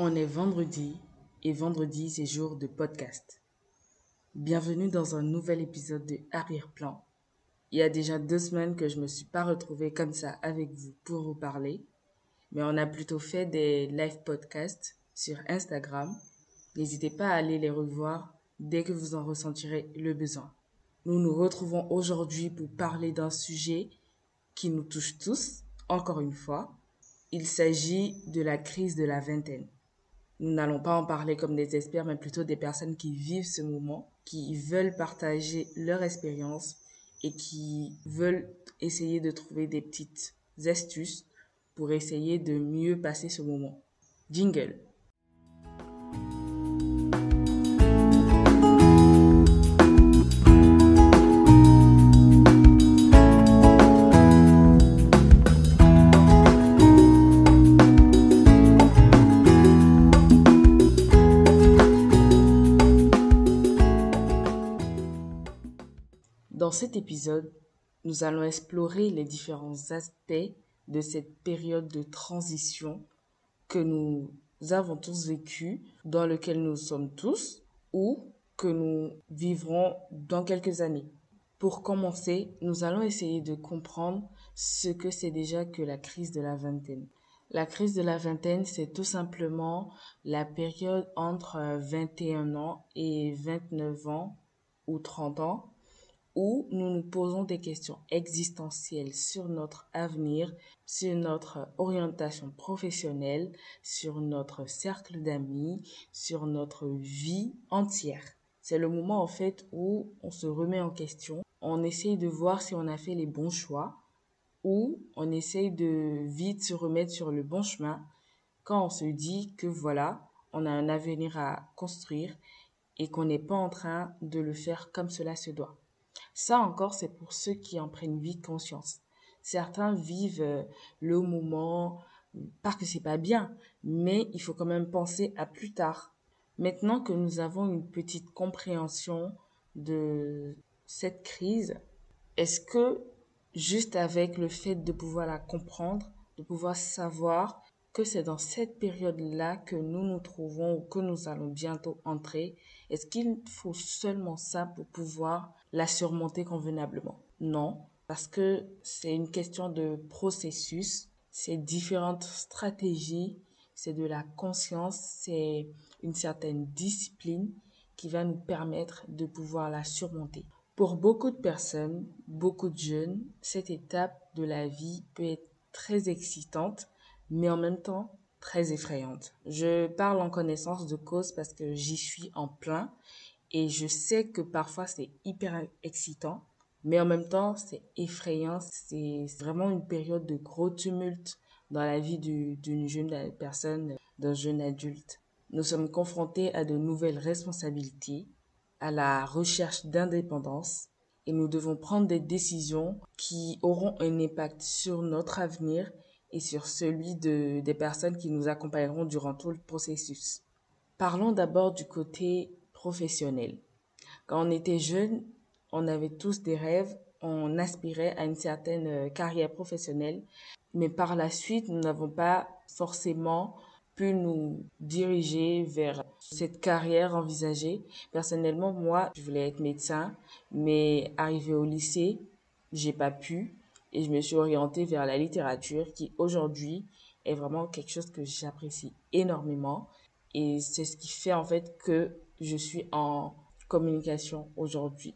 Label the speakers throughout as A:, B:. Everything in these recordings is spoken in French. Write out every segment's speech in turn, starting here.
A: On est vendredi et vendredi c'est jour de podcast. Bienvenue dans un nouvel épisode de Arrière-plan. Il y a déjà deux semaines que je me suis pas retrouvée comme ça avec vous pour vous parler, mais on a plutôt fait des live podcasts sur Instagram. N'hésitez pas à aller les revoir dès que vous en ressentirez le besoin. Nous nous retrouvons aujourd'hui pour parler d'un sujet qui nous touche tous, encore une fois. Il s'agit de la crise de la vingtaine. Nous n'allons pas en parler comme des experts, mais plutôt des personnes qui vivent ce moment, qui veulent partager leur expérience et qui veulent essayer de trouver des petites astuces pour essayer de mieux passer ce moment. Jingle. Dans cet épisode, nous allons explorer les différents aspects de cette période de transition que nous avons tous vécu, dans lequel nous sommes tous, ou que nous vivrons dans quelques années. Pour commencer, nous allons essayer de comprendre ce que c'est déjà que la crise de la vingtaine. La crise de la vingtaine, c'est tout simplement la période entre 21 ans et 29 ans ou 30 ans où nous nous posons des questions existentielles sur notre avenir, sur notre orientation professionnelle, sur notre cercle d'amis, sur notre vie entière. C'est le moment en fait où on se remet en question, on essaye de voir si on a fait les bons choix ou on essaye de vite se remettre sur le bon chemin quand on se dit que voilà, on a un avenir à construire et qu'on n'est pas en train de le faire comme cela se doit. Ça encore, c'est pour ceux qui en prennent vite conscience. Certains vivent euh, le moment, pas que c'est pas bien, mais il faut quand même penser à plus tard. Maintenant que nous avons une petite compréhension de cette crise, est-ce que juste avec le fait de pouvoir la comprendre, de pouvoir savoir que c'est dans cette période-là que nous nous trouvons ou que nous allons bientôt entrer, est-ce qu'il faut seulement ça pour pouvoir la surmonter convenablement. Non, parce que c'est une question de processus, c'est différentes stratégies, c'est de la conscience, c'est une certaine discipline qui va nous permettre de pouvoir la surmonter. Pour beaucoup de personnes, beaucoup de jeunes, cette étape de la vie peut être très excitante, mais en même temps très effrayante. Je parle en connaissance de cause parce que j'y suis en plein et je sais que parfois c'est hyper excitant, mais en même temps c'est effrayant. C'est vraiment une période de gros tumulte dans la vie d'une jeune personne, d'un jeune adulte. Nous sommes confrontés à de nouvelles responsabilités, à la recherche d'indépendance, et nous devons prendre des décisions qui auront un impact sur notre avenir et sur celui de, des personnes qui nous accompagneront durant tout le processus. Parlons d'abord du côté professionnel. Quand on était jeune, on avait tous des rêves, on aspirait à une certaine euh, carrière professionnelle, mais par la suite, nous n'avons pas forcément pu nous diriger vers cette carrière envisagée. Personnellement, moi, je voulais être médecin, mais arrivé au lycée, j'ai pas pu et je me suis orientée vers la littérature qui aujourd'hui est vraiment quelque chose que j'apprécie énormément et c'est ce qui fait en fait que je suis en communication aujourd'hui.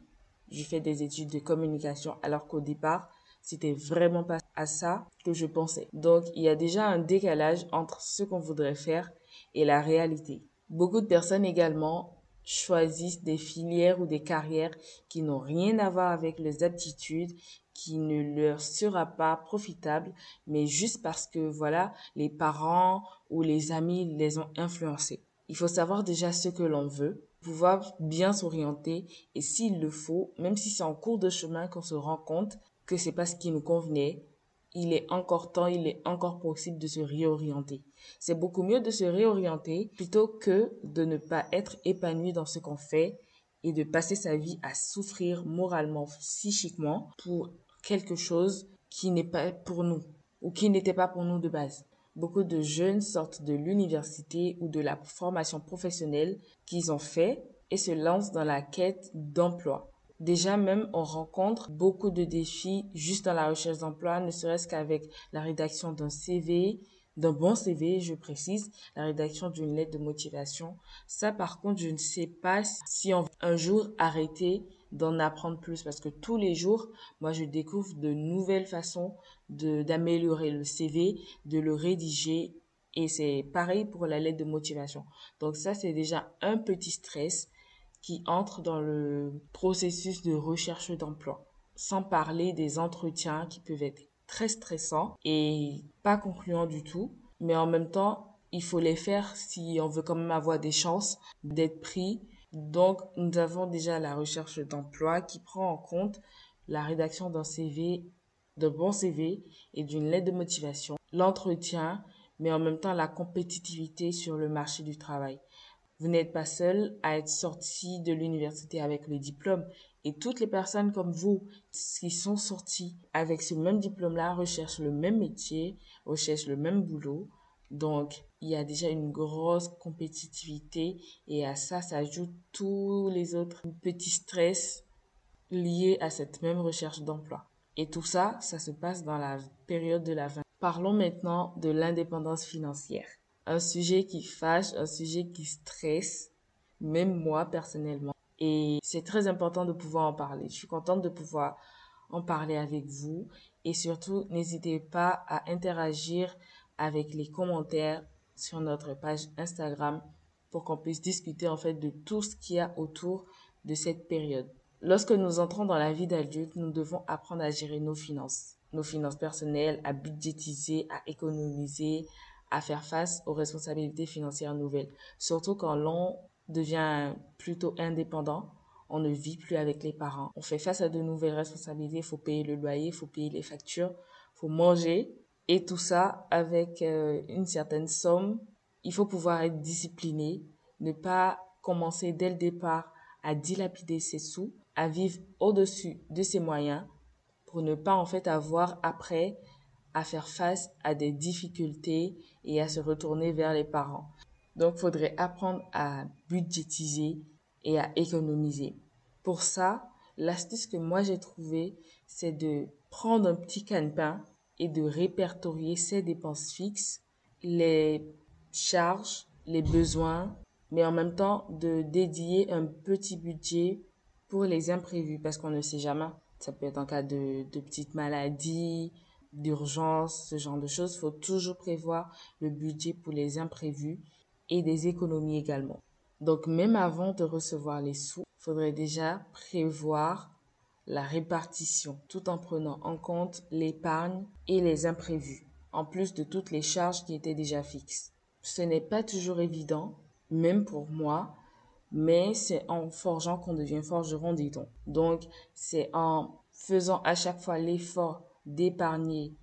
A: J'ai fait des études de communication alors qu'au départ, c'était vraiment pas à ça que je pensais. Donc, il y a déjà un décalage entre ce qu'on voudrait faire et la réalité. Beaucoup de personnes également choisissent des filières ou des carrières qui n'ont rien à voir avec les aptitudes, qui ne leur sera pas profitable, mais juste parce que voilà, les parents ou les amis les ont influencés. Il faut savoir déjà ce que l'on veut, pouvoir bien s'orienter et s'il le faut, même si c'est en cours de chemin qu'on se rend compte que c'est pas ce qui nous convenait, il est encore temps, il est encore possible de se réorienter. C'est beaucoup mieux de se réorienter plutôt que de ne pas être épanoui dans ce qu'on fait et de passer sa vie à souffrir moralement, psychiquement pour quelque chose qui n'est pas pour nous ou qui n'était pas pour nous de base. Beaucoup de jeunes sortent de l'université ou de la formation professionnelle qu'ils ont fait et se lancent dans la quête d'emploi. Déjà même, on rencontre beaucoup de défis juste dans la recherche d'emploi, ne serait-ce qu'avec la rédaction d'un CV, d'un bon CV, je précise, la rédaction d'une lettre de motivation. Ça, par contre, je ne sais pas si on va un jour arrêter d'en apprendre plus parce que tous les jours, moi, je découvre de nouvelles façons d'améliorer le CV, de le rédiger et c'est pareil pour la lettre de motivation. Donc ça, c'est déjà un petit stress qui entre dans le processus de recherche d'emploi. Sans parler des entretiens qui peuvent être très stressants et pas concluants du tout. Mais en même temps, il faut les faire si on veut quand même avoir des chances d'être pris. Donc, nous avons déjà la recherche d'emploi qui prend en compte la rédaction d'un CV, d'un bon CV et d'une lettre de motivation, l'entretien, mais en même temps la compétitivité sur le marché du travail. Vous n'êtes pas seul à être sorti de l'université avec le diplôme et toutes les personnes comme vous qui sont sorties avec ce même diplôme-là recherchent le même métier, recherchent le même boulot. Donc, il y a déjà une grosse compétitivité et à ça s'ajoutent tous les autres petits stress liés à cette même recherche d'emploi. Et tout ça, ça se passe dans la période de la vingtaine. Parlons maintenant de l'indépendance financière un sujet qui fâche, un sujet qui stresse, même moi personnellement. Et c'est très important de pouvoir en parler. Je suis contente de pouvoir en parler avec vous. Et surtout, n'hésitez pas à interagir avec les commentaires sur notre page Instagram pour qu'on puisse discuter en fait de tout ce qu'il y a autour de cette période. Lorsque nous entrons dans la vie d'adulte, nous devons apprendre à gérer nos finances, nos finances personnelles, à budgétiser, à économiser, à faire face aux responsabilités financières nouvelles. Surtout quand l'on devient plutôt indépendant, on ne vit plus avec les parents. On fait face à de nouvelles responsabilités, il faut payer le loyer, il faut payer les factures, il faut manger. Et tout ça avec euh, une certaine somme. Il faut pouvoir être discipliné, ne pas commencer dès le départ à dilapider ses sous, à vivre au-dessus de ses moyens pour ne pas en fait avoir après à faire face à des difficultés et à se retourner vers les parents. Donc, faudrait apprendre à budgétiser et à économiser. Pour ça, l'astuce que moi j'ai trouvée, c'est de prendre un petit calepin et de répertorier ses dépenses fixes, les charges, les besoins, mais en même temps de dédier un petit budget pour les imprévus parce qu'on ne sait jamais. Ça peut être en cas de, de petites maladies, d'urgence, ce genre de choses, il faut toujours prévoir le budget pour les imprévus et des économies également. Donc même avant de recevoir les sous, il faudrait déjà prévoir la répartition tout en prenant en compte l'épargne et les imprévus, en plus de toutes les charges qui étaient déjà fixes. Ce n'est pas toujours évident, même pour moi, mais c'est en forgeant qu'on devient forgeron, dit-on. Donc c'est en faisant à chaque fois l'effort d'épargner,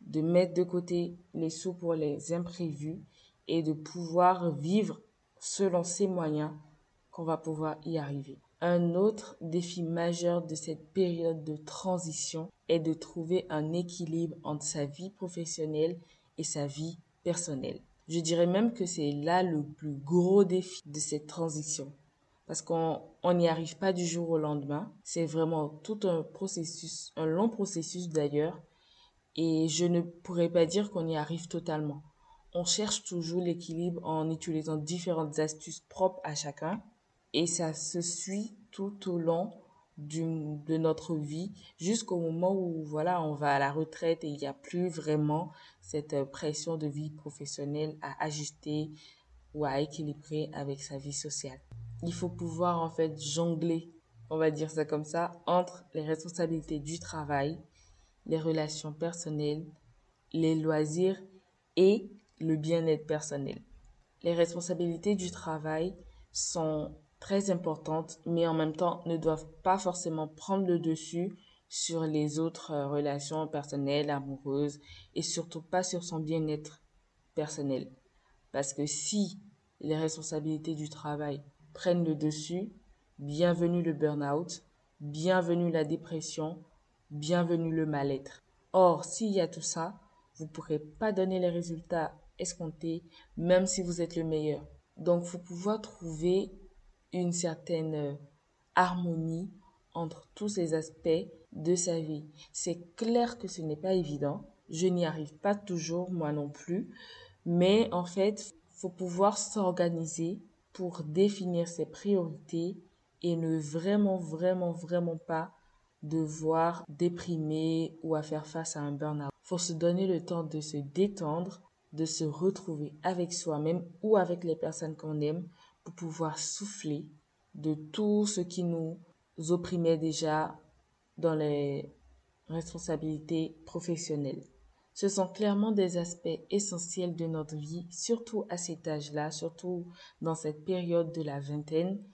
A: de mettre de côté les sous pour les imprévus et de pouvoir vivre selon ses moyens qu'on va pouvoir y arriver. Un autre défi majeur de cette période de transition est de trouver un équilibre entre sa vie professionnelle et sa vie personnelle. Je dirais même que c'est là le plus gros défi de cette transition. Parce qu'on n'y arrive pas du jour au lendemain. C'est vraiment tout un processus, un long processus d'ailleurs. Et je ne pourrais pas dire qu'on y arrive totalement. On cherche toujours l'équilibre en utilisant différentes astuces propres à chacun. Et ça se suit tout au long de notre vie jusqu'au moment où voilà on va à la retraite et il n'y a plus vraiment cette pression de vie professionnelle à ajuster ou à équilibrer avec sa vie sociale il faut pouvoir en fait jongler, on va dire ça comme ça, entre les responsabilités du travail, les relations personnelles, les loisirs et le bien-être personnel. Les responsabilités du travail sont très importantes, mais en même temps ne doivent pas forcément prendre le dessus sur les autres euh, relations personnelles, amoureuses, et surtout pas sur son bien-être personnel. Parce que si les responsabilités du travail prennent le dessus. Bienvenue le burn-out, bienvenue la dépression, bienvenue le mal-être. Or, s'il y a tout ça, vous ne pourrez pas donner les résultats escomptés, même si vous êtes le meilleur. Donc, faut pouvoir trouver une certaine euh, harmonie entre tous ces aspects de sa vie. C'est clair que ce n'est pas évident. Je n'y arrive pas toujours, moi non plus. Mais en fait, faut pouvoir s'organiser pour définir ses priorités et ne vraiment, vraiment, vraiment pas devoir déprimer ou à faire face à un burn-out. Faut se donner le temps de se détendre, de se retrouver avec soi-même ou avec les personnes qu'on aime pour pouvoir souffler de tout ce qui nous opprimait déjà dans les responsabilités professionnelles. Ce sont clairement des aspects essentiels de notre vie, surtout à cet âge-là, surtout dans cette période de la vingtaine.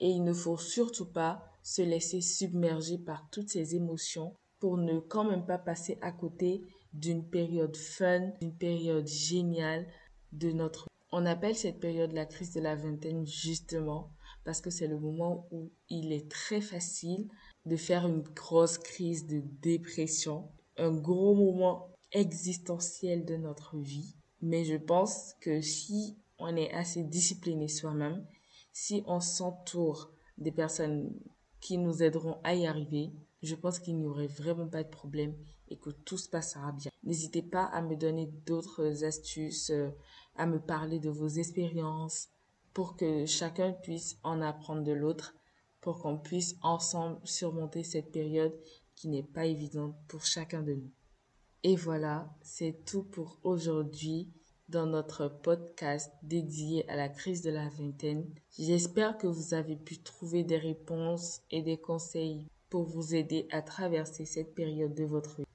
A: Et il ne faut surtout pas se laisser submerger par toutes ces émotions pour ne quand même pas passer à côté d'une période fun, d'une période géniale de notre on appelle cette période la crise de la vingtaine justement parce que c'est le moment où il est très facile de faire une grosse crise de dépression, un gros moment existentiel de notre vie. Mais je pense que si on est assez discipliné soi-même, si on s'entoure des personnes qui nous aideront à y arriver, je pense qu'il n'y aurait vraiment pas de problème et que tout se passera bien. N'hésitez pas à me donner d'autres astuces, euh, à me parler de vos expériences pour que chacun puisse en apprendre de l'autre, pour qu'on puisse ensemble surmonter cette période qui n'est pas évidente pour chacun de nous. Et voilà, c'est tout pour aujourd'hui dans notre podcast dédié à la crise de la vingtaine. J'espère que vous avez pu trouver des réponses et des conseils pour vous aider à traverser cette période de votre vie.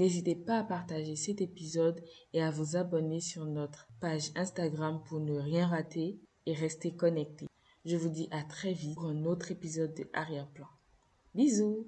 A: N'hésitez pas à partager cet épisode et à vous abonner sur notre page Instagram pour ne rien rater et rester connecté. Je vous dis à très vite pour un autre épisode de Arrière-plan. Bisous